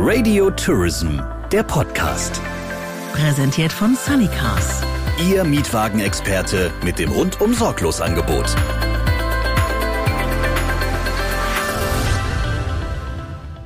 Radio Tourism, der Podcast. Präsentiert von Sunnycars. Ihr Mietwagenexperte mit dem rundum sorglos Angebot.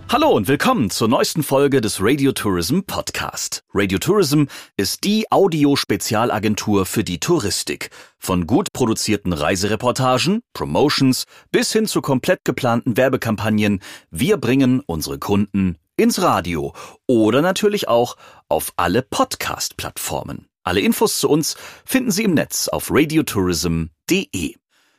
Hallo und willkommen zur neuesten Folge des Radio Tourism Podcast. Radio Tourism ist die Audiospezialagentur für die Touristik. Von gut produzierten Reisereportagen, Promotions bis hin zu komplett geplanten Werbekampagnen. Wir bringen unsere Kunden ins Radio oder natürlich auch auf alle Podcast-Plattformen. Alle Infos zu uns finden Sie im Netz auf radiotourism.de.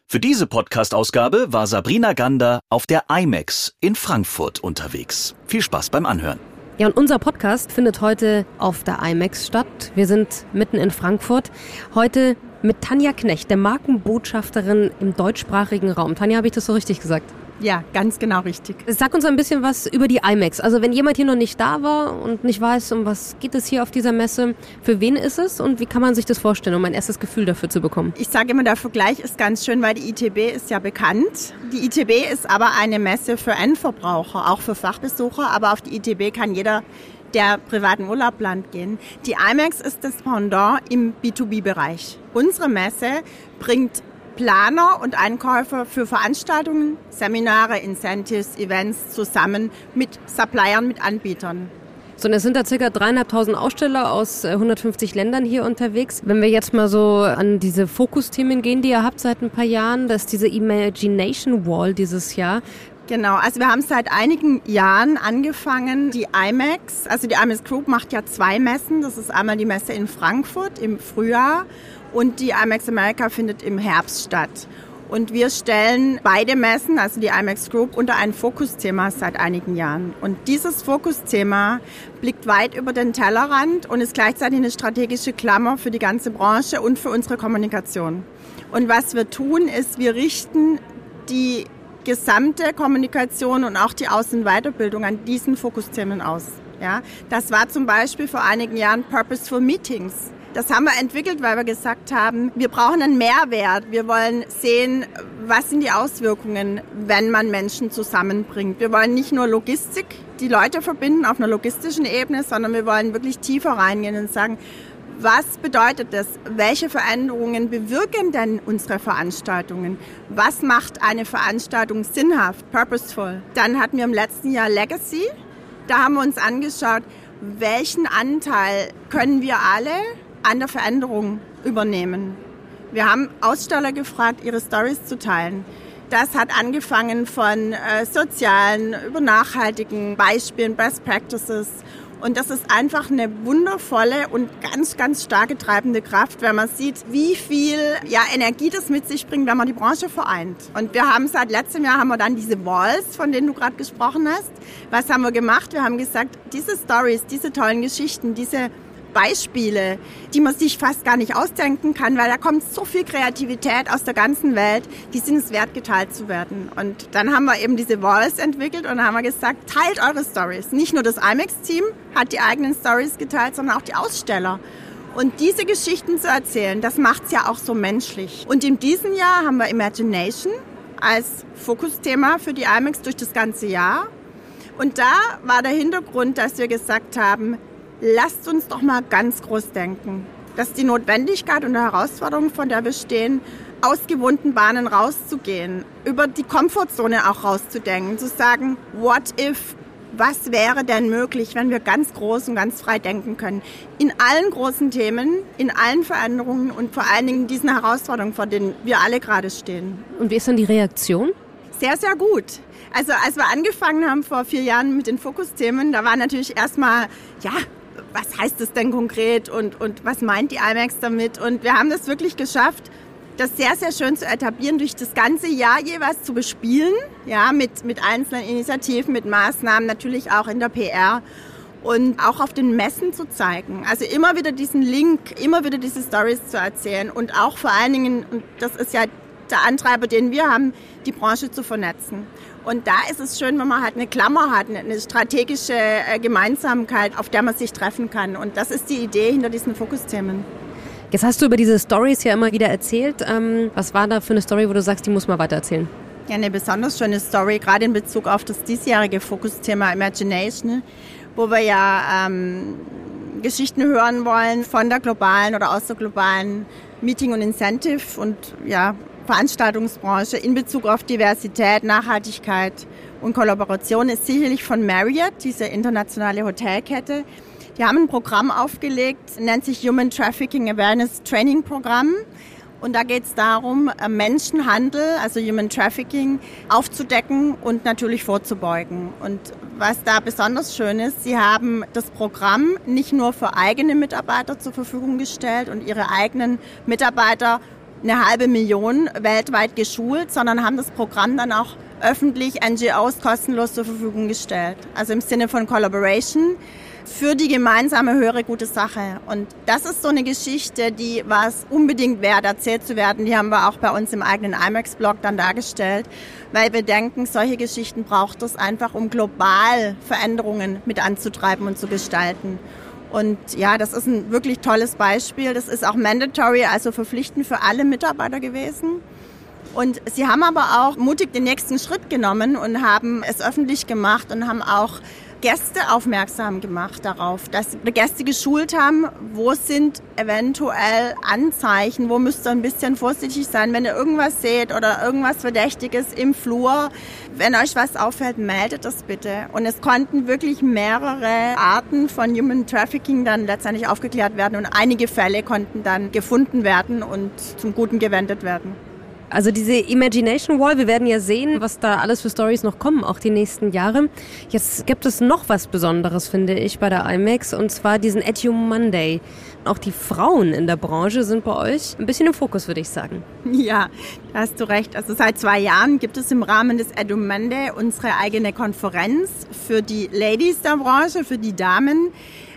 Für diese Podcast-Ausgabe war Sabrina Gander auf der IMAX in Frankfurt unterwegs. Viel Spaß beim Anhören. Ja, und unser Podcast findet heute auf der IMAX statt. Wir sind mitten in Frankfurt. Heute mit Tanja Knecht, der Markenbotschafterin im deutschsprachigen Raum. Tanja, habe ich das so richtig gesagt? Ja, ganz genau richtig. Sag uns ein bisschen was über die IMAX. Also wenn jemand hier noch nicht da war und nicht weiß, um was geht es hier auf dieser Messe, für wen ist es und wie kann man sich das vorstellen, um ein erstes Gefühl dafür zu bekommen? Ich sage immer, der Vergleich ist ganz schön, weil die ITB ist ja bekannt. Die ITB ist aber eine Messe für Endverbraucher, auch für Fachbesucher, aber auf die ITB kann jeder der privaten Urlaub plant gehen. Die IMAX ist das Pendant im B2B-Bereich. Unsere Messe bringt Planer und Einkäufer für Veranstaltungen, Seminare, Incentives, Events zusammen mit Suppliern, mit Anbietern. So, und es sind da circa dreieinhalbtausend Aussteller aus 150 äh, Ländern hier unterwegs. Wenn wir jetzt mal so an diese Fokusthemen gehen, die ihr habt seit ein paar Jahren, das ist diese Imagination Wall dieses Jahr. Genau, also wir haben seit einigen Jahren angefangen, die IMAX, also die IMAX Group macht ja zwei Messen. Das ist einmal die Messe in Frankfurt im Frühjahr und die IMAX America findet im Herbst statt. Und wir stellen beide Messen, also die IMAX Group, unter ein Fokusthema seit einigen Jahren. Und dieses Fokusthema blickt weit über den Tellerrand und ist gleichzeitig eine strategische Klammer für die ganze Branche und für unsere Kommunikation. Und was wir tun, ist, wir richten die gesamte Kommunikation und auch die Außen- und Weiterbildung an diesen Fokusthemen aus. Ja, das war zum Beispiel vor einigen Jahren Purposeful Meetings. Das haben wir entwickelt, weil wir gesagt haben, wir brauchen einen Mehrwert. Wir wollen sehen, was sind die Auswirkungen, wenn man Menschen zusammenbringt. Wir wollen nicht nur Logistik, die Leute verbinden auf einer logistischen Ebene, sondern wir wollen wirklich tiefer reingehen und sagen, was bedeutet das? Welche Veränderungen bewirken denn unsere Veranstaltungen? Was macht eine Veranstaltung sinnhaft, purposeful? Dann hatten wir im letzten Jahr Legacy. Da haben wir uns angeschaut, welchen Anteil können wir alle an der Veränderung übernehmen. Wir haben Aussteller gefragt, ihre Stories zu teilen. Das hat angefangen von äh, sozialen über nachhaltigen Beispielen, Best Practices. Und das ist einfach eine wundervolle und ganz, ganz starke treibende Kraft, wenn man sieht, wie viel ja, Energie das mit sich bringt, wenn man die Branche vereint. Und wir haben seit letztem Jahr haben wir dann diese Walls, von denen du gerade gesprochen hast. Was haben wir gemacht? Wir haben gesagt, diese Stories, diese tollen Geschichten, diese Beispiele, die man sich fast gar nicht ausdenken kann, weil da kommt so viel Kreativität aus der ganzen Welt, die sind es wert, geteilt zu werden. Und dann haben wir eben diese Walls entwickelt und haben wir gesagt, teilt eure Stories. Nicht nur das IMAX-Team hat die eigenen Stories geteilt, sondern auch die Aussteller. Und diese Geschichten zu erzählen, das macht es ja auch so menschlich. Und in diesem Jahr haben wir Imagination als Fokusthema für die IMAX durch das ganze Jahr. Und da war der Hintergrund, dass wir gesagt haben, lasst uns doch mal ganz groß denken. Dass die Notwendigkeit und die Herausforderung, von der wir stehen, aus gewohnten Bahnen rauszugehen, über die Komfortzone auch rauszudenken, zu sagen, what if, was wäre denn möglich, wenn wir ganz groß und ganz frei denken können? In allen großen Themen, in allen Veränderungen und vor allen Dingen diesen Herausforderungen, vor denen wir alle gerade stehen. Und wie ist dann die Reaktion? Sehr, sehr gut. Also als wir angefangen haben vor vier Jahren mit den Fokusthemen, da war natürlich erstmal, ja, was heißt das denn konkret und, und was meint die IMAX damit? Und wir haben das wirklich geschafft, das sehr, sehr schön zu etablieren, durch das ganze Jahr jeweils zu bespielen, ja, mit, mit einzelnen Initiativen, mit Maßnahmen, natürlich auch in der PR und auch auf den Messen zu zeigen. Also immer wieder diesen Link, immer wieder diese Stories zu erzählen und auch vor allen Dingen, und das ist ja der Antreiber, den wir haben, die Branche zu vernetzen. Und da ist es schön, wenn man halt eine Klammer hat, eine strategische äh, Gemeinsamkeit, auf der man sich treffen kann. Und das ist die Idee hinter diesen Fokusthemen. Jetzt hast du über diese Stories ja immer wieder erzählt. Ähm, was war da für eine Story, wo du sagst, die muss man weiter erzählen? Ja, eine besonders schöne Story, gerade in Bezug auf das diesjährige Fokusthema Imagination, wo wir ja ähm, Geschichten hören wollen von der globalen oder aus der globalen Meeting- und Incentive- und ja, Veranstaltungsbranche in Bezug auf Diversität, Nachhaltigkeit und Kollaboration ist sicherlich von Marriott, diese internationale Hotelkette. Die haben ein Programm aufgelegt, nennt sich Human Trafficking Awareness Training Programm. Und da geht es darum, äh, Menschenhandel, also Human Trafficking, aufzudecken und natürlich vorzubeugen. Und was da besonders schön ist, sie haben das Programm nicht nur für eigene Mitarbeiter zur Verfügung gestellt und ihre eigenen Mitarbeiter eine halbe Million weltweit geschult, sondern haben das Programm dann auch öffentlich NGOs kostenlos zur Verfügung gestellt. Also im Sinne von Collaboration für die gemeinsame höhere gute Sache. Und das ist so eine Geschichte, die war es unbedingt wert, erzählt zu werden. Die haben wir auch bei uns im eigenen IMAX-Blog dann dargestellt, weil wir denken, solche Geschichten braucht es einfach, um global Veränderungen mit anzutreiben und zu gestalten. Und ja, das ist ein wirklich tolles Beispiel. Das ist auch mandatory, also verpflichtend für alle Mitarbeiter gewesen. Und sie haben aber auch mutig den nächsten Schritt genommen und haben es öffentlich gemacht und haben auch Gäste aufmerksam gemacht darauf, dass wir Gäste geschult haben, wo sind eventuell Anzeichen, wo müsst ihr ein bisschen vorsichtig sein, wenn ihr irgendwas seht oder irgendwas Verdächtiges im Flur. Wenn euch was auffällt, meldet das bitte. Und es konnten wirklich mehrere Arten von Human Trafficking dann letztendlich aufgeklärt werden und einige Fälle konnten dann gefunden werden und zum Guten gewendet werden. Also diese Imagination Wall, wir werden ja sehen, was da alles für Stories noch kommen, auch die nächsten Jahre. Jetzt gibt es noch was Besonderes, finde ich, bei der IMAX, und zwar diesen Edu Monday. Auch die Frauen in der Branche sind bei euch ein bisschen im Fokus, würde ich sagen. Ja, da hast du recht. Also seit zwei Jahren gibt es im Rahmen des Edu Monday unsere eigene Konferenz für die Ladies der Branche, für die Damen.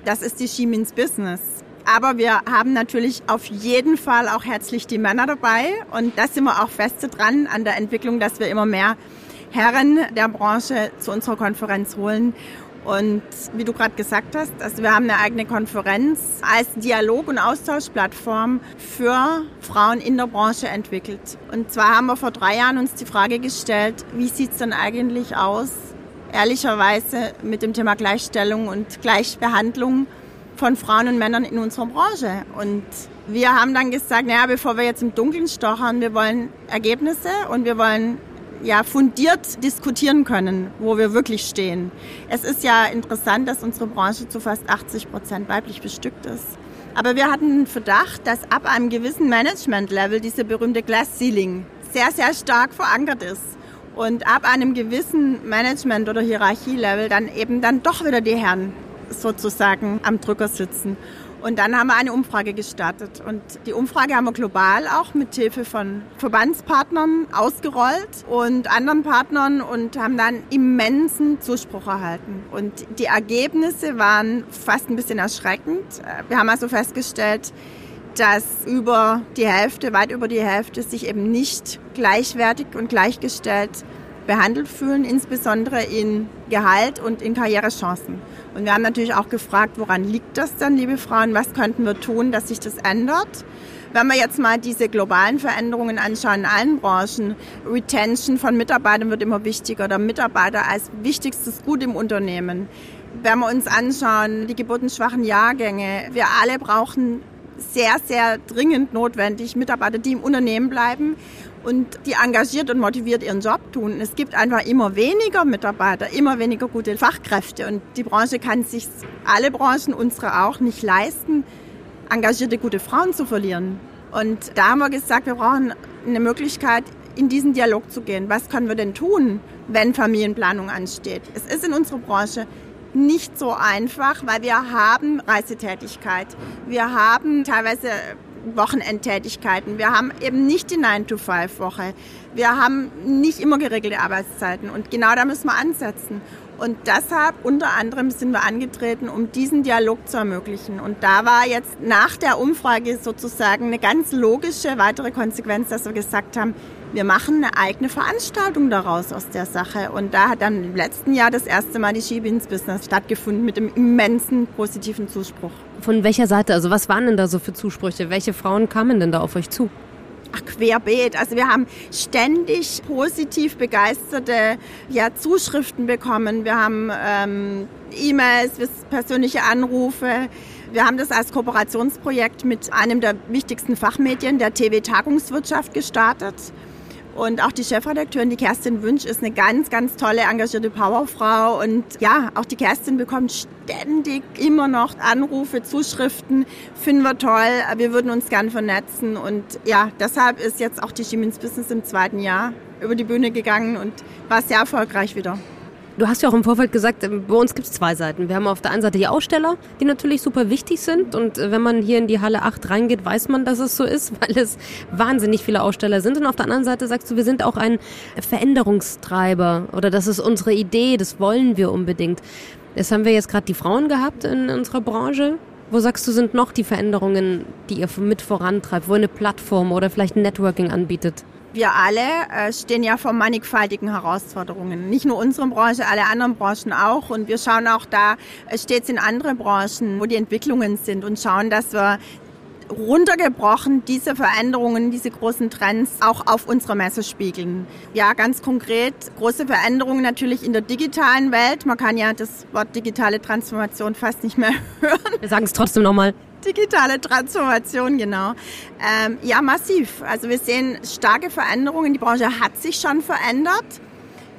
Das ist die She Means Business. Aber wir haben natürlich auf jeden Fall auch herzlich die Männer dabei. Und da sind wir auch feste dran an der Entwicklung, dass wir immer mehr Herren der Branche zu unserer Konferenz holen. Und wie du gerade gesagt hast, also wir haben eine eigene Konferenz als Dialog- und Austauschplattform für Frauen in der Branche entwickelt. Und zwar haben wir vor drei Jahren uns die Frage gestellt, wie sieht es denn eigentlich aus, ehrlicherweise mit dem Thema Gleichstellung und Gleichbehandlung von Frauen und Männern in unserer Branche. Und wir haben dann gesagt, naja, bevor wir jetzt im Dunkeln stochern, wir wollen Ergebnisse und wir wollen ja fundiert diskutieren können, wo wir wirklich stehen. Es ist ja interessant, dass unsere Branche zu fast 80 Prozent weiblich bestückt ist. Aber wir hatten den Verdacht, dass ab einem gewissen Management-Level diese berühmte Glass Ceiling sehr, sehr stark verankert ist. Und ab einem gewissen Management- oder Hierarchielevel dann eben dann doch wieder die Herren sozusagen am Drücker sitzen. Und dann haben wir eine Umfrage gestartet. Und die Umfrage haben wir global auch mit Hilfe von Verbandspartnern ausgerollt und anderen Partnern und haben dann immensen Zuspruch erhalten. Und die Ergebnisse waren fast ein bisschen erschreckend. Wir haben also festgestellt, dass über die Hälfte, weit über die Hälfte sich eben nicht gleichwertig und gleichgestellt behandelt fühlen, insbesondere in Gehalt und in Karrierechancen. Und wir haben natürlich auch gefragt, woran liegt das denn, liebe Frauen? Was könnten wir tun, dass sich das ändert? Wenn wir jetzt mal diese globalen Veränderungen anschauen in allen Branchen, Retention von Mitarbeitern wird immer wichtiger, der Mitarbeiter als wichtigstes Gut im Unternehmen. Wenn wir uns anschauen, die geburtenschwachen Jahrgänge, wir alle brauchen sehr, sehr dringend notwendig Mitarbeiter, die im Unternehmen bleiben und die engagiert und motiviert ihren Job tun. Es gibt einfach immer weniger Mitarbeiter, immer weniger gute Fachkräfte und die Branche kann sich, alle Branchen, unsere auch, nicht leisten, engagierte gute Frauen zu verlieren. Und da haben wir gesagt, wir brauchen eine Möglichkeit, in diesen Dialog zu gehen. Was können wir denn tun, wenn Familienplanung ansteht? Es ist in unserer Branche nicht so einfach, weil wir haben Reisetätigkeit. Wir haben teilweise Wochenendtätigkeiten. Wir haben eben nicht die 9-to-5-Woche. Wir haben nicht immer geregelte Arbeitszeiten. Und genau da müssen wir ansetzen. Und deshalb unter anderem sind wir angetreten, um diesen Dialog zu ermöglichen. Und da war jetzt nach der Umfrage sozusagen eine ganz logische weitere Konsequenz, dass wir gesagt haben, wir machen eine eigene Veranstaltung daraus aus der Sache. Und da hat dann im letzten Jahr das erste Mal die Skibins Business stattgefunden mit einem immensen positiven Zuspruch. Von welcher Seite? Also was waren denn da so für Zusprüche? Welche Frauen kamen denn da auf euch zu? Ach, querbeet. Also wir haben ständig positiv begeisterte ja, Zuschriften bekommen. Wir haben ähm, E-Mails, persönliche Anrufe. Wir haben das als Kooperationsprojekt mit einem der wichtigsten Fachmedien, der TV Tagungswirtschaft, gestartet. Und auch die Chefredakteurin, die Kerstin Wünsch, ist eine ganz, ganz tolle, engagierte Powerfrau. Und ja, auch die Kerstin bekommt ständig immer noch Anrufe, Zuschriften. Finden wir toll. Wir würden uns gern vernetzen. Und ja, deshalb ist jetzt auch die Siemens Business im zweiten Jahr über die Bühne gegangen und war sehr erfolgreich wieder. Du hast ja auch im Vorfeld gesagt, ähm, bei uns gibt es zwei Seiten. Wir haben auf der einen Seite die Aussteller, die natürlich super wichtig sind. Und äh, wenn man hier in die Halle 8 reingeht, weiß man, dass es so ist, weil es wahnsinnig viele Aussteller sind. Und auf der anderen Seite sagst du, wir sind auch ein Veränderungstreiber oder das ist unsere Idee, das wollen wir unbedingt. Jetzt haben wir jetzt gerade die Frauen gehabt in unserer Branche. Wo sagst du, sind noch die Veränderungen, die ihr mit vorantreibt, wo eine Plattform oder vielleicht ein Networking anbietet? Wir alle äh, stehen ja vor mannigfaltigen Herausforderungen. Nicht nur unsere Branche, alle anderen Branchen auch. Und wir schauen auch da äh, stets in andere Branchen, wo die Entwicklungen sind und schauen, dass wir runtergebrochen diese Veränderungen, diese großen Trends auch auf unserer Messe spiegeln. Ja, ganz konkret große Veränderungen natürlich in der digitalen Welt. Man kann ja das Wort digitale Transformation fast nicht mehr hören. Wir sagen es trotzdem nochmal. Digitale Transformation, genau. Ähm, ja, massiv. Also wir sehen starke Veränderungen. Die Branche hat sich schon verändert.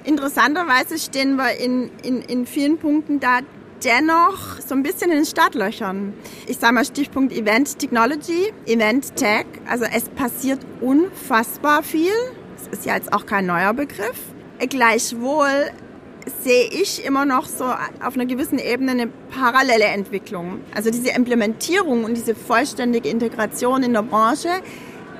Interessanterweise stehen wir in, in, in vielen Punkten da dennoch so ein bisschen in den Startlöchern. Ich sage mal Stichpunkt Event Technology, Event Tech. Also es passiert unfassbar viel. Das ist ja jetzt auch kein neuer Begriff. Gleichwohl sehe ich immer noch so auf einer gewissen Ebene eine parallele Entwicklung. Also diese Implementierung und diese vollständige Integration in der Branche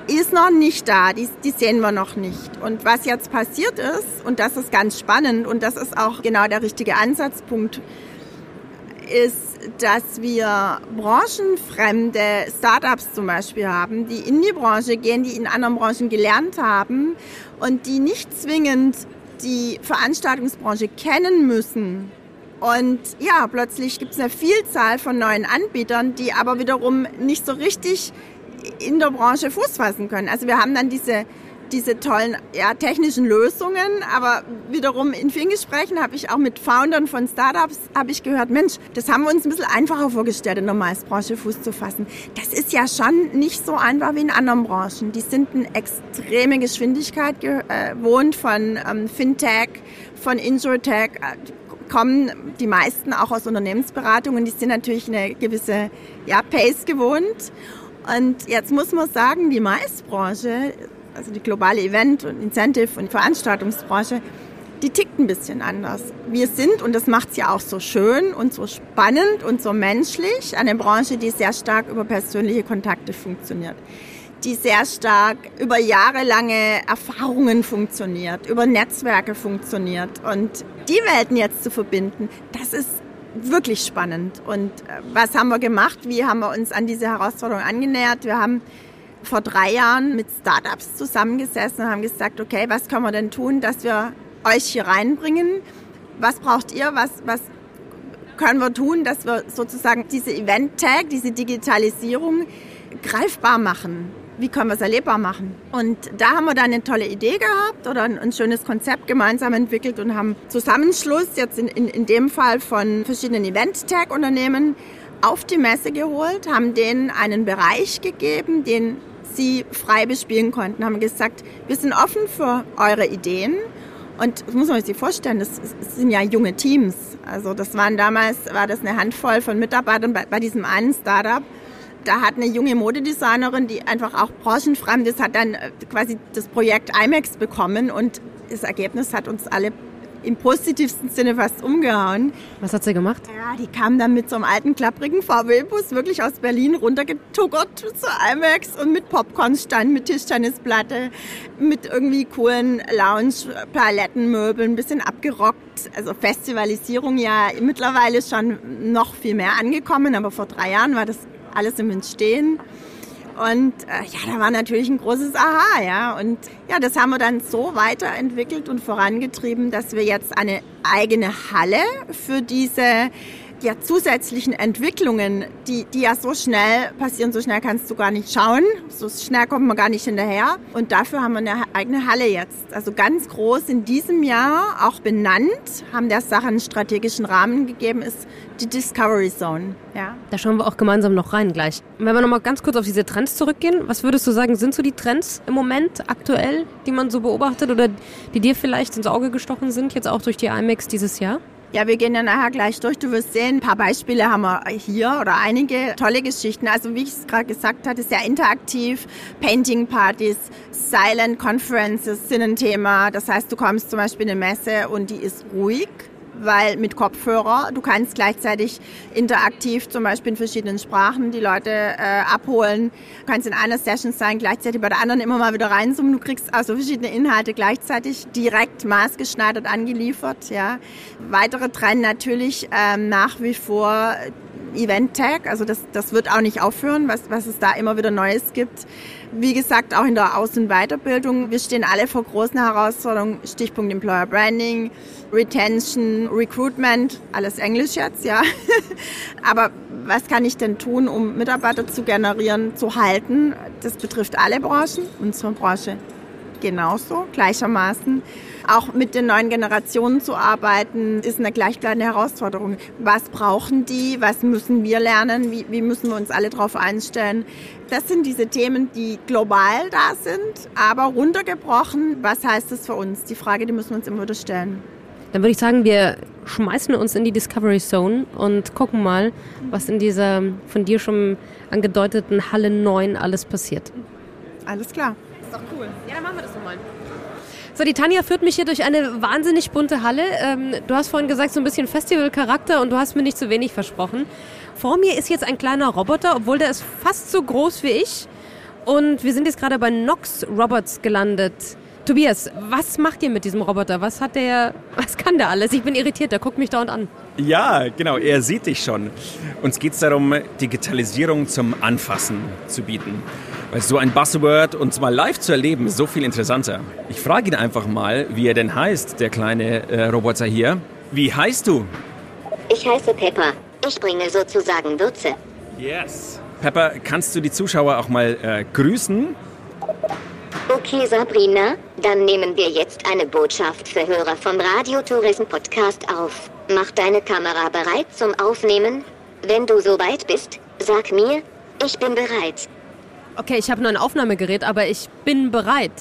ist noch nicht da, die, die sehen wir noch nicht. Und was jetzt passiert ist, und das ist ganz spannend und das ist auch genau der richtige Ansatzpunkt, ist, dass wir branchenfremde Startups zum Beispiel haben, die in die Branche gehen, die in anderen Branchen gelernt haben und die nicht zwingend die Veranstaltungsbranche kennen müssen. Und ja, plötzlich gibt es eine Vielzahl von neuen Anbietern, die aber wiederum nicht so richtig in der Branche Fuß fassen können. Also wir haben dann diese diese tollen ja, technischen Lösungen, aber wiederum in vielen Gesprächen habe ich auch mit Foundern von Startups habe ich gehört, Mensch, das haben wir uns ein bisschen einfacher vorgestellt, in der Maisbranche Fuß zu fassen. Das ist ja schon nicht so einfach wie in anderen Branchen. Die sind eine extreme Geschwindigkeit gewohnt äh, von ähm, Fintech, von Insurtech, äh, kommen die meisten auch aus Unternehmensberatungen, die sind natürlich eine gewisse ja, Pace gewohnt. Und jetzt muss man sagen, die Maisbranche also die globale Event- und Incentive- und Veranstaltungsbranche, die tickt ein bisschen anders. Wir sind, und das macht es ja auch so schön und so spannend und so menschlich, eine Branche, die sehr stark über persönliche Kontakte funktioniert, die sehr stark über jahrelange Erfahrungen funktioniert, über Netzwerke funktioniert. Und die Welten jetzt zu verbinden, das ist wirklich spannend. Und äh, was haben wir gemacht? Wie haben wir uns an diese Herausforderung angenähert? Wir haben vor drei Jahren mit Startups zusammengesessen und haben gesagt, okay, was können wir denn tun, dass wir euch hier reinbringen? Was braucht ihr? Was, was können wir tun, dass wir sozusagen diese Event-Tag, diese Digitalisierung greifbar machen? Wie können wir es erlebbar machen? Und da haben wir dann eine tolle Idee gehabt oder ein, ein schönes Konzept gemeinsam entwickelt und haben Zusammenschluss jetzt in, in, in dem Fall von verschiedenen Event-Tag-Unternehmen auf die Messe geholt, haben denen einen Bereich gegeben, den sie frei bespielen konnten, haben gesagt, wir sind offen für eure Ideen. Und das muss man sich vorstellen, das, sind ja junge Teams. Also das waren damals, war das eine Handvoll von Mitarbeitern bei, bei diesem einen Startup. Da hat eine junge Modedesignerin, die einfach auch branchenfremd ist, hat dann äh, quasi das Projekt IMAX bekommen und das Ergebnis hat uns alle im positivsten Sinne fast umgehauen. Was hat sie gemacht? Ja, die kam dann mit so einem alten, klapprigen VW-Bus wirklich aus Berlin runtergetuckert zur IMAX und mit Popcornstand, mit Tischtennisplatte, mit irgendwie coolen Lounge-Palettenmöbeln, ein bisschen abgerockt. Also Festivalisierung ja mittlerweile schon noch viel mehr angekommen, aber vor drei Jahren war das alles im Entstehen. Und äh, ja, da war natürlich ein großes Aha, ja. Und ja, das haben wir dann so weiterentwickelt und vorangetrieben, dass wir jetzt eine eigene Halle für diese der zusätzlichen Entwicklungen, die, die ja so schnell passieren, so schnell kannst du gar nicht schauen, so schnell kommt man gar nicht hinterher. Und dafür haben wir eine eigene Halle jetzt. Also ganz groß in diesem Jahr, auch benannt, haben der Sache einen strategischen Rahmen gegeben, ist die Discovery Zone. Ja. Da schauen wir auch gemeinsam noch rein gleich. Wenn wir nochmal ganz kurz auf diese Trends zurückgehen, was würdest du sagen, sind so die Trends im Moment aktuell, die man so beobachtet oder die dir vielleicht ins Auge gestochen sind, jetzt auch durch die IMAX dieses Jahr? Ja, wir gehen ja nachher gleich durch. Du wirst sehen, ein paar Beispiele haben wir hier oder einige tolle Geschichten. Also wie ich es gerade gesagt hatte, sehr interaktiv. Painting-Partys, Silent Conferences sind ein Thema. Das heißt, du kommst zum Beispiel in eine Messe und die ist ruhig weil mit Kopfhörer, du kannst gleichzeitig interaktiv zum Beispiel in verschiedenen Sprachen die Leute äh, abholen. Du kannst in einer Session sein, gleichzeitig bei der anderen immer mal wieder reinzoomen. Du kriegst also verschiedene Inhalte gleichzeitig direkt maßgeschneidert angeliefert. Ja. Weitere Trend natürlich ähm, nach wie vor Event Tag, also das, das wird auch nicht aufhören, was, was es da immer wieder Neues gibt. Wie gesagt, auch in der Aus- und Weiterbildung. Wir stehen alle vor großen Herausforderungen. Stichpunkt Employer Branding, Retention, Recruitment, alles Englisch jetzt, ja. Aber was kann ich denn tun, um Mitarbeiter zu generieren, zu halten? Das betrifft alle Branchen, unsere Branche genauso, gleichermaßen. Auch mit den neuen Generationen zu arbeiten, ist eine gleichbleibende Herausforderung. Was brauchen die? Was müssen wir lernen? Wie, wie müssen wir uns alle darauf einstellen? Das sind diese Themen, die global da sind, aber runtergebrochen, was heißt das für uns? Die Frage, die müssen wir uns immer wieder stellen. Dann würde ich sagen, wir schmeißen uns in die Discovery Zone und gucken mal, was in dieser von dir schon angedeuteten Halle 9 alles passiert. Alles klar. Ist doch cool. Ja, dann machen wir das nochmal. So, die Tanja führt mich hier durch eine wahnsinnig bunte Halle. Ähm, du hast vorhin gesagt, so ein bisschen Festivalcharakter und du hast mir nicht zu wenig versprochen. Vor mir ist jetzt ein kleiner Roboter, obwohl der ist fast so groß wie ich. Und wir sind jetzt gerade bei Nox Robots gelandet. Tobias, was macht ihr mit diesem Roboter? Was hat der, was kann der alles? Ich bin irritiert, der guckt mich dauernd an. Ja, genau, er sieht dich schon. Uns geht es darum, Digitalisierung zum Anfassen zu bieten. Weil so ein Buzzword und mal live zu erleben, ist so viel interessanter. Ich frage ihn einfach mal, wie er denn heißt, der kleine äh, Roboter hier. Wie heißt du? Ich heiße Pepper. Ich bringe sozusagen Würze. Yes. Pepper, kannst du die Zuschauer auch mal äh, grüßen? Okay, Sabrina, dann nehmen wir jetzt eine Botschaft für Hörer vom Radiotourism Podcast auf. Mach deine Kamera bereit zum Aufnehmen. Wenn du soweit bist, sag mir, ich bin bereit. Okay, ich habe nur ein Aufnahmegerät, aber ich bin bereit.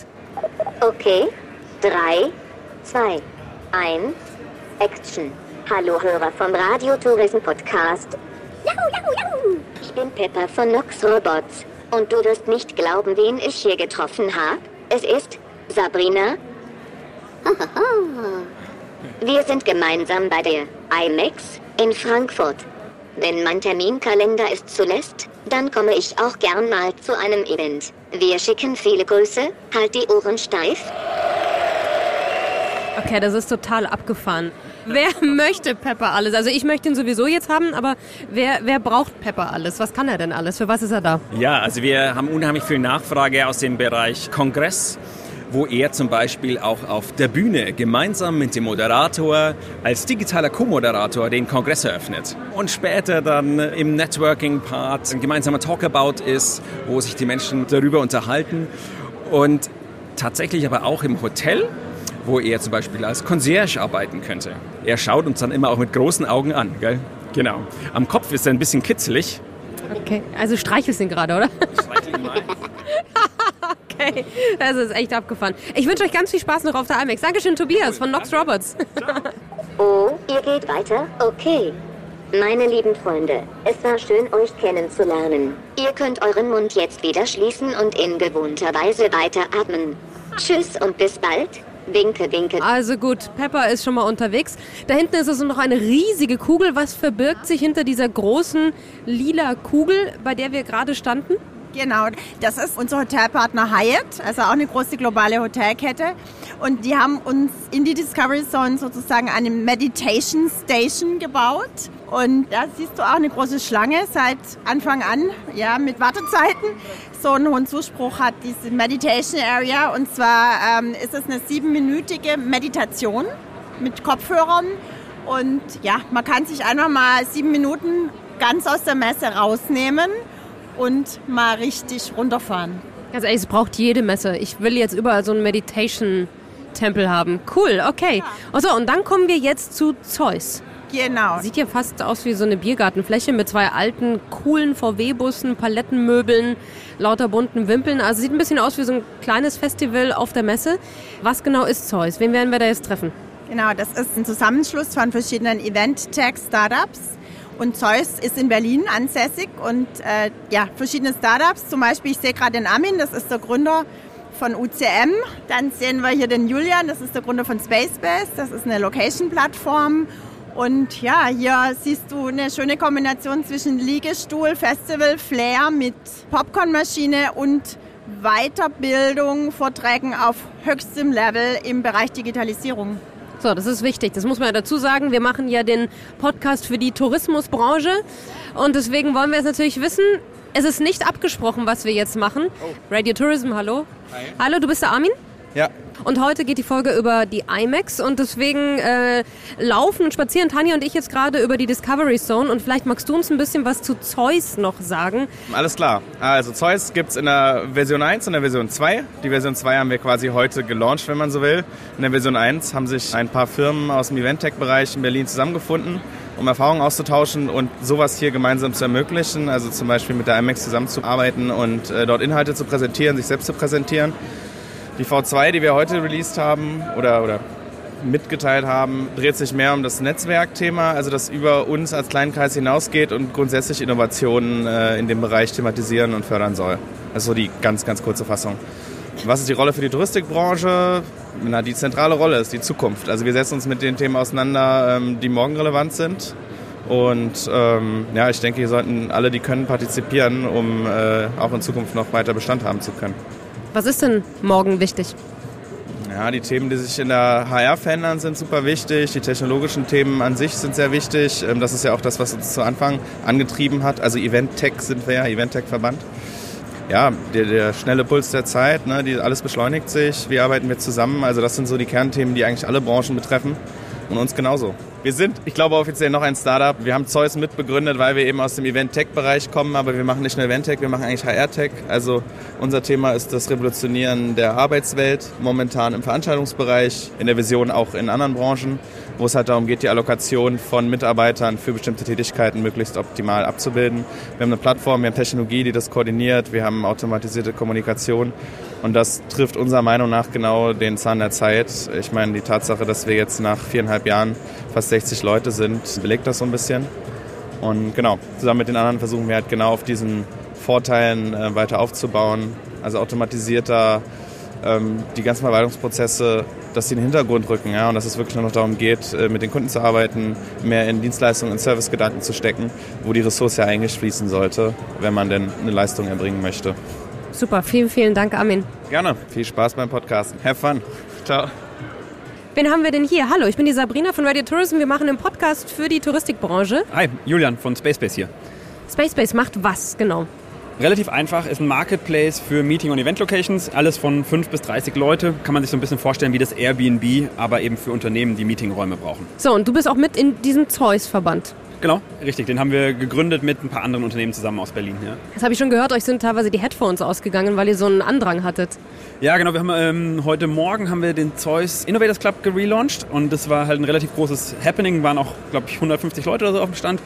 Okay, 3, 2, 1, Action. Hallo Hörer vom Radiotourism Podcast. Juhu, juhu, juhu. Ich bin Pepper von Nox Robots. Und du wirst nicht glauben, wen ich hier getroffen habe. Es ist Sabrina. Wir sind gemeinsam bei der IMAX in Frankfurt. Wenn mein Terminkalender es zulässt, dann komme ich auch gern mal zu einem Event. Wir schicken viele Grüße, halt die Ohren steif. Okay, das ist total abgefahren. Wer möchte Pepper alles? Also ich möchte ihn sowieso jetzt haben, aber wer, wer braucht Pepper alles? Was kann er denn alles? Für was ist er da? Ja, also wir haben unheimlich viel Nachfrage aus dem Bereich Kongress wo er zum Beispiel auch auf der Bühne gemeinsam mit dem Moderator als digitaler Co-Moderator den Kongress eröffnet. Und später dann im Networking-Part ein gemeinsamer Talkabout ist, wo sich die Menschen darüber unterhalten. Und tatsächlich aber auch im Hotel, wo er zum Beispiel als Concierge arbeiten könnte. Er schaut uns dann immer auch mit großen Augen an, gell? Genau. Am Kopf ist er ein bisschen kitzelig. Okay, also streichelst ihn gerade, oder? Streichel ihn mal. okay, das ist echt abgefahren. Ich wünsche euch ganz viel Spaß noch auf der IMAX. Dankeschön, Tobias von Nox Roberts. oh, ihr geht weiter? Okay. Meine lieben Freunde, es war schön, euch kennenzulernen. Ihr könnt euren Mund jetzt wieder schließen und in gewohnter Weise weiteratmen. Tschüss und bis bald. Winke, winke. Also gut, Pepper ist schon mal unterwegs. Da hinten ist also noch eine riesige Kugel. Was verbirgt sich hinter dieser großen lila Kugel, bei der wir gerade standen? Genau, das ist unser Hotelpartner Hyatt, also auch eine große globale Hotelkette. Und die haben uns in die Discovery Zone sozusagen eine Meditation Station gebaut. Und da siehst du auch eine große Schlange seit Anfang an, ja, mit Wartezeiten. So einen hohen Zuspruch hat diese Meditation Area. Und zwar ähm, ist es eine siebenminütige Meditation mit Kopfhörern Und ja, man kann sich einfach mal sieben Minuten ganz aus der Messe rausnehmen und mal richtig runterfahren. Ganz ehrlich, es braucht jede Messe. Ich will jetzt überall so einen Meditation-Tempel haben. Cool, okay. Achso, und dann kommen wir jetzt zu Zeus. Genau. Sieht ja fast aus wie so eine Biergartenfläche mit zwei alten, coolen VW-Bussen, Palettenmöbeln, lauter bunten Wimpeln. Also sieht ein bisschen aus wie so ein kleines Festival auf der Messe. Was genau ist Zeus? Wen werden wir da jetzt treffen? Genau, das ist ein Zusammenschluss von verschiedenen Event-Tech-Startups. Und Zeus ist in Berlin ansässig und äh, ja, verschiedene Startups. Zum Beispiel, ich sehe gerade den Armin, das ist der Gründer von UCM. Dann sehen wir hier den Julian, das ist der Gründer von Spacebase. Das ist eine Location-Plattform. Und ja, hier siehst du eine schöne Kombination zwischen Liegestuhl, Festival, Flair mit Popcornmaschine und Weiterbildung, Vorträgen auf höchstem Level im Bereich Digitalisierung. So, das ist wichtig. Das muss man ja dazu sagen. Wir machen ja den Podcast für die Tourismusbranche. Und deswegen wollen wir jetzt natürlich wissen, es ist nicht abgesprochen, was wir jetzt machen. Radio Tourism, hallo. Hi. Hallo, du bist der Armin? Ja, Und heute geht die Folge über die IMAX und deswegen äh, laufen und spazieren Tanja und ich jetzt gerade über die Discovery Zone und vielleicht magst du uns ein bisschen was zu Zeus noch sagen. alles klar. Also Zeus gibt es in der Version 1 und der Version 2. Die Version 2 haben wir quasi heute gelauncht, wenn man so will. In der Version 1 haben sich ein paar Firmen aus dem Event-Tech-Bereich in Berlin zusammengefunden, um Erfahrungen auszutauschen und sowas hier gemeinsam zu ermöglichen. Also zum Beispiel mit der IMAX zusammenzuarbeiten und äh, dort Inhalte zu präsentieren, sich selbst zu präsentieren. Die V2, die wir heute released haben oder, oder mitgeteilt haben, dreht sich mehr um das Netzwerkthema, also das über uns als Kleinkreis hinausgeht und grundsätzlich Innovationen äh, in dem Bereich thematisieren und fördern soll. Das ist so die ganz, ganz kurze Fassung. Was ist die Rolle für die Touristikbranche? Na, die zentrale Rolle ist die Zukunft. Also wir setzen uns mit den Themen auseinander, ähm, die morgen relevant sind. Und ähm, ja, ich denke, hier sollten alle, die können, partizipieren, um äh, auch in Zukunft noch weiter Bestand haben zu können. Was ist denn morgen wichtig? Ja, die Themen, die sich in der HR verändern, sind super wichtig. Die technologischen Themen an sich sind sehr wichtig. Ähm, Das ist ja auch das, was uns zu Anfang angetrieben hat. Also Event-Tech sind wir ja, Event-Tech-Verband. Ja, der, der schnelle Puls der Zeit, ne, die, alles beschleunigt sich. Wie arbeiten wir zusammen? Also das sind so die Kernthemen, die eigentlich alle Branchen betreffen und uns genauso. Wir sind, ich glaube, offiziell noch ein Startup. Wir haben Zeus mitbegründet, weil wir eben aus dem Event-Tech-Bereich kommen, aber wir machen nicht nur Event-Tech, wir machen eigentlich HR-Tech. Also unser Thema ist das Revolutionieren der Arbeitswelt, momentan im Veranstaltungsbereich, in der Vision auch in anderen Branchen, wo es halt darum geht, die Allokation von Mitarbeitern für bestimmte Tätigkeiten möglichst optimal abzubilden. Wir haben eine Plattform, wir haben Technologie, die das koordiniert, wir haben automatisierte Kommunikation und das trifft unserer Meinung nach genau den Zahn der Zeit. Ich meine, die Tatsache, dass wir jetzt nach viereinhalb Jahren fast 60 Leute sind, belegt das so ein bisschen. Und genau, zusammen mit den anderen versuchen wir halt genau auf diesen Vorteilen äh, weiter aufzubauen. Also automatisierter, ähm, die ganzen Verwaltungsprozesse, dass sie in den Hintergrund rücken ja, und dass es wirklich nur noch darum geht, äh, mit den Kunden zu arbeiten, mehr in Dienstleistungen und Servicegedanken zu stecken, wo die Ressource ja eigentlich fließen sollte, wenn man denn eine Leistung erbringen möchte. Super, vielen, vielen Dank, Armin. Gerne. Viel Spaß beim Podcasten. Have fun. Ciao. Wen haben wir denn hier? Hallo, ich bin die Sabrina von Radio Tourism. Wir machen einen Podcast für die Touristikbranche. Hi, Julian von Spacebase hier. Spacebase macht was genau? Relativ einfach, ist ein Marketplace für Meeting- und Event-Locations. Alles von 5 bis 30 Leute. Kann man sich so ein bisschen vorstellen wie das Airbnb, aber eben für Unternehmen, die Meetingräume brauchen. So, und du bist auch mit in diesem Zeus-Verband. Genau, richtig. Den haben wir gegründet mit ein paar anderen Unternehmen zusammen aus Berlin. Ja, Das habe ich schon gehört, euch sind teilweise die Headphones ausgegangen, weil ihr so einen Andrang hattet. ja genau. Wir haben ähm, heute Morgen haben wir den Zeus Innovators Club gelauncht und das war halt ein relativ großes Happening. Waren auch, glaube ich, 150 Leute oder so auf dem Stand.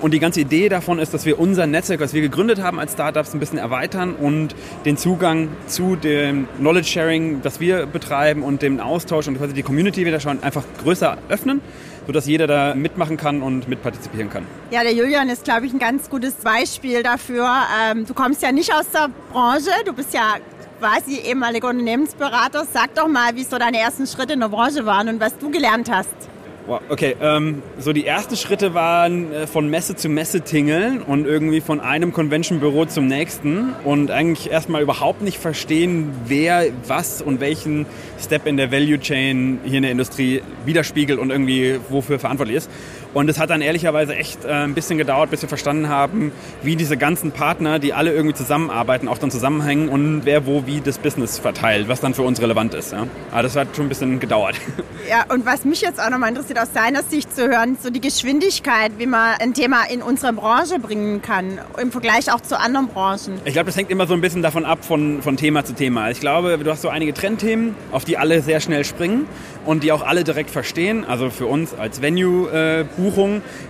Und die ganze Idee davon ist, dass wir unser Netzwerk, was wir gegründet haben als Startups, ein bisschen erweitern und den Zugang zu dem Knowledge Sharing, das wir betreiben und dem Austausch und quasi die Community, da schauen, einfach größer öffnen, sodass jeder da mitmachen kann und mitpartizipieren kann. Ja, der Julian ist, glaube ich, ein ganz gutes Beispiel dafür. Ähm, du kommst ja nicht aus der Branche, du bist ja quasi ehemaliger Unternehmensberater. Sag doch mal, wie so deine ersten Schritte in der Branche waren und was du gelernt hast. Wow, okay, ähm, so die ersten Schritte waren äh, von Messe zu Messe tingeln und irgendwie von einem Convention-Büro zum nächsten und eigentlich erstmal überhaupt nicht verstehen, wer was und welchen Step in der Value Chain hier in der Industrie widerspiegelt und irgendwie wofür verantwortlich ist. Und es hat dann ehrlicherweise echt äh, ein bisschen gedauert, bis wir verstanden haben, wie diese ganzen Partner, die alle irgendwie zusammenarbeiten, auch dann zusammenhängen und wer wo wie das Business verteilt, was dann für uns relevant ist. Ja. Aber das hat schon ein bisschen gedauert. Ja, und was mich jetzt auch nochmal interessiert, aus seiner Sicht zu hören, so die Geschwindigkeit, wie man ein Thema in unsere Branche bringen kann, im Vergleich auch zu anderen Branchen. Ich glaube, das hängt immer so ein bisschen davon ab, von, von Thema zu Thema. Ich glaube, du hast so einige Trendthemen, auf die alle sehr schnell springen und die auch alle direkt verstehen. Also für uns als Venue-Buchung äh,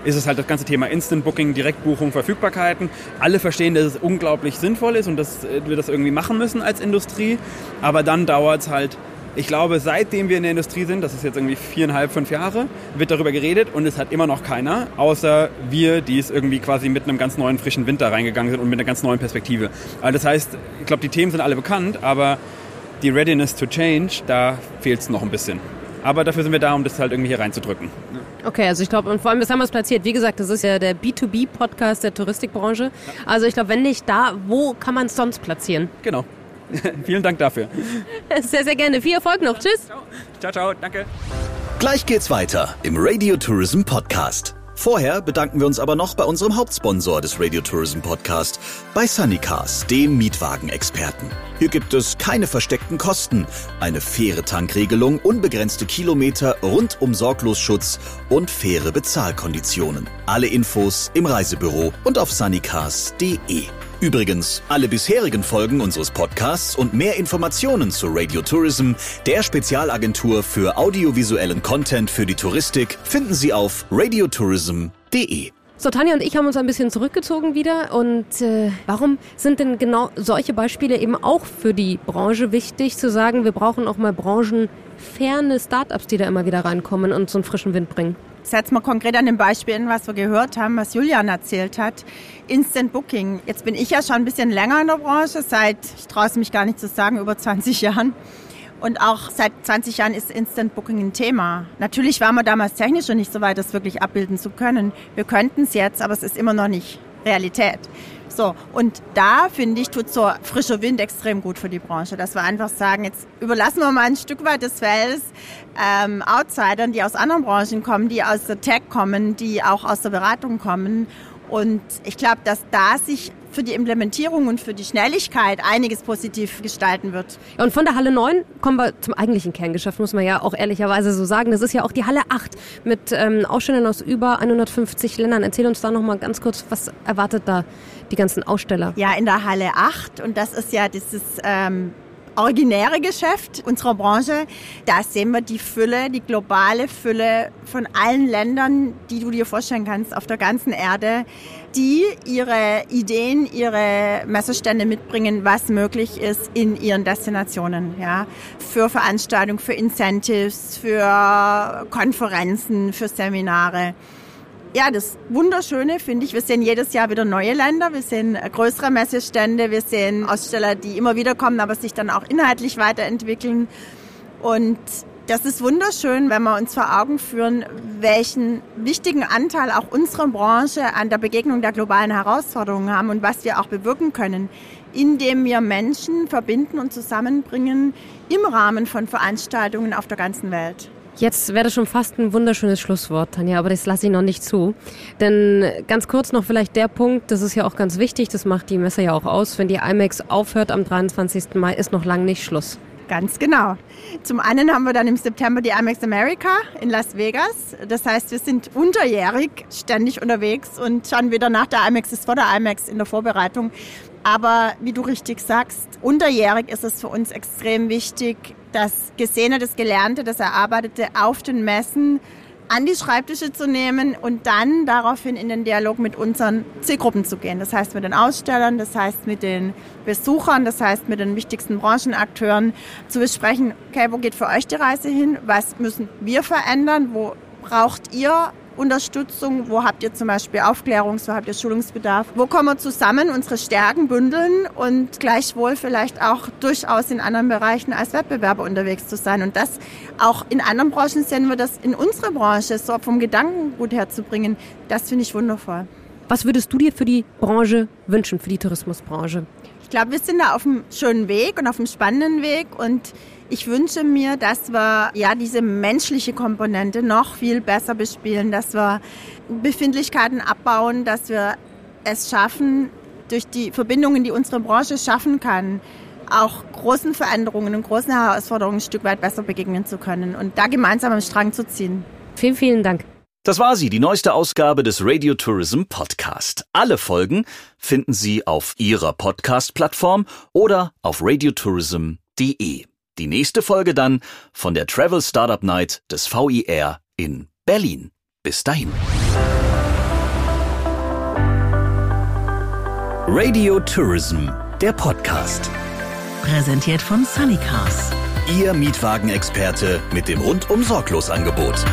ist es halt das ganze Thema Instant Booking, Direktbuchung, Verfügbarkeiten. Alle verstehen, dass es unglaublich sinnvoll ist und dass äh, wir das irgendwie machen müssen als Industrie. Aber dann dauert es halt ich glaube, seitdem wir in der Industrie sind, das ist jetzt irgendwie viereinhalb, fünf Jahre, wird darüber geredet und es hat immer noch keiner, außer wir, die es irgendwie quasi mit einem ganz neuen, frischen Winter reingegangen sind und mit einer ganz neuen Perspektive. Also das heißt, ich glaube, die Themen sind alle bekannt, aber die Readiness to Change, da fehlt es noch ein bisschen. Aber dafür sind wir da, um das halt irgendwie hier reinzudrücken. Okay, also ich glaube, und vor allem, das haben wir es platziert. Wie gesagt, das ist ja der B2B-Podcast der Touristikbranche. Also ich glaube, wenn nicht da, wo kann man es sonst platzieren? Genau. Vielen Dank dafür. Sehr, sehr gerne. Viel Erfolg noch. Tschüss. Ciao, ciao. Danke. Gleich geht's weiter im Radio Tourism Podcast. Vorher bedanken wir uns aber noch bei unserem Hauptsponsor des Radio Tourism Podcast, bei Sunnycars, dem Mietwagenexperten. Hier gibt es keine versteckten Kosten, eine faire Tankregelung, unbegrenzte Kilometer, rundum Sorglosschutz und faire Bezahlkonditionen. Alle Infos im Reisebüro und auf sunnycars.de. Übrigens, alle bisherigen Folgen unseres Podcasts und mehr Informationen zu Radio Tourism, der Spezialagentur für audiovisuellen Content für die Touristik, finden Sie auf radiotourism.de. So, Tanja und ich haben uns ein bisschen zurückgezogen wieder. Und äh, warum sind denn genau solche Beispiele eben auch für die Branche wichtig, zu sagen, wir brauchen auch mal branchenferne Startups, die da immer wieder reinkommen und so einen frischen Wind bringen? Setze mal konkret an dem Beispiel in, was wir gehört haben, was Julian erzählt hat. Instant Booking. Jetzt bin ich ja schon ein bisschen länger in der Branche, seit, ich traue es mich gar nicht zu sagen, über 20 Jahren. Und auch seit 20 Jahren ist Instant Booking ein Thema. Natürlich waren wir damals technisch schon nicht so weit, das wirklich abbilden zu können. Wir könnten es jetzt, aber es ist immer noch nicht Realität. So, und da finde ich, tut so frischer Wind extrem gut für die Branche, dass wir einfach sagen, jetzt überlassen wir mal ein Stück weit des Feldes ähm, Outsidern, die aus anderen Branchen kommen, die aus der Tech kommen, die auch aus der Beratung kommen. Und ich glaube, dass da sich für die Implementierung und für die Schnelligkeit einiges positiv gestalten wird. Und von der Halle 9 kommen wir zum eigentlichen Kerngeschäft, muss man ja auch ehrlicherweise so sagen. Das ist ja auch die Halle 8 mit ähm, Ausstellern aus über 150 Ländern. Erzähl uns da noch mal ganz kurz, was erwartet da die ganzen Aussteller? Ja, in der Halle 8 und das ist ja dieses ähm, originäre Geschäft unserer Branche. Da sehen wir die Fülle, die globale Fülle von allen Ländern, die du dir vorstellen kannst auf der ganzen Erde, die ihre Ideen, ihre Messestände mitbringen, was möglich ist in ihren Destinationen. Ja, für Veranstaltungen, für Incentives, für Konferenzen, für Seminare ja, das Wunderschöne finde ich, wir sehen jedes Jahr wieder neue Länder, wir sehen größere Messestände, wir sehen Aussteller, die immer wieder kommen, aber sich dann auch inhaltlich weiterentwickeln. Und das ist wunderschön, wenn wir uns vor Augen führen, welchen wichtigen Anteil auch unsere Branche an der Begegnung der globalen Herausforderungen haben und was wir auch bewirken können, indem wir Menschen verbinden und zusammenbringen im Rahmen von Veranstaltungen auf der ganzen Welt. Jetzt wäre das schon fast ein wunderschönes Schlusswort, Tanja, aber das lasse ich noch nicht zu. Denn ganz kurz noch vielleicht der Punkt, das ist ja auch ganz wichtig, das macht die Messe ja auch aus. Wenn die IMAX aufhört am 23. Mai, ist noch lange nicht Schluss. Ganz genau. Zum einen haben wir dann im September die IMAX America in Las Vegas. Das heißt, wir sind unterjährig ständig unterwegs und schon wieder nach der IMAX ist vor der IMAX in der Vorbereitung. Aber wie du richtig sagst, unterjährig ist es für uns extrem wichtig, das Gesehene, das Gelernte, das Erarbeitete auf den Messen an die Schreibtische zu nehmen und dann daraufhin in den Dialog mit unseren Zielgruppen zu gehen. Das heißt mit den Ausstellern, das heißt mit den Besuchern, das heißt mit den wichtigsten Branchenakteuren zu besprechen, okay, wo geht für euch die Reise hin? Was müssen wir verändern? Wo braucht ihr Unterstützung? Wo habt ihr zum Beispiel Aufklärungs-, wo habt ihr Schulungsbedarf? Wo kommen wir zusammen, unsere Stärken bündeln und gleichwohl vielleicht auch durchaus in anderen Bereichen als Wettbewerber unterwegs zu sein? Und das auch in anderen Branchen sehen wir das in unserer Branche so vom Gedankengut herzubringen. Das finde ich wundervoll. Was würdest du dir für die Branche wünschen, für die Tourismusbranche? Ich glaube, wir sind da auf einem schönen Weg und auf einem spannenden Weg und ich wünsche mir, dass wir ja diese menschliche Komponente noch viel besser bespielen, dass wir Befindlichkeiten abbauen, dass wir es schaffen, durch die Verbindungen, die unsere Branche schaffen kann, auch großen Veränderungen und großen Herausforderungen ein Stück weit besser begegnen zu können und da gemeinsam am Strang zu ziehen. Vielen, vielen Dank. Das war sie, die neueste Ausgabe des Radio Tourism Podcast. Alle Folgen finden Sie auf Ihrer Podcast-Plattform oder auf radiotourism.de. Die nächste Folge dann von der Travel Startup Night des VIR in Berlin. Bis dahin. Radio Tourism, der Podcast. Präsentiert von Sunnycars. Ihr Mietwagenexperte mit dem rundum sorglos Angebot.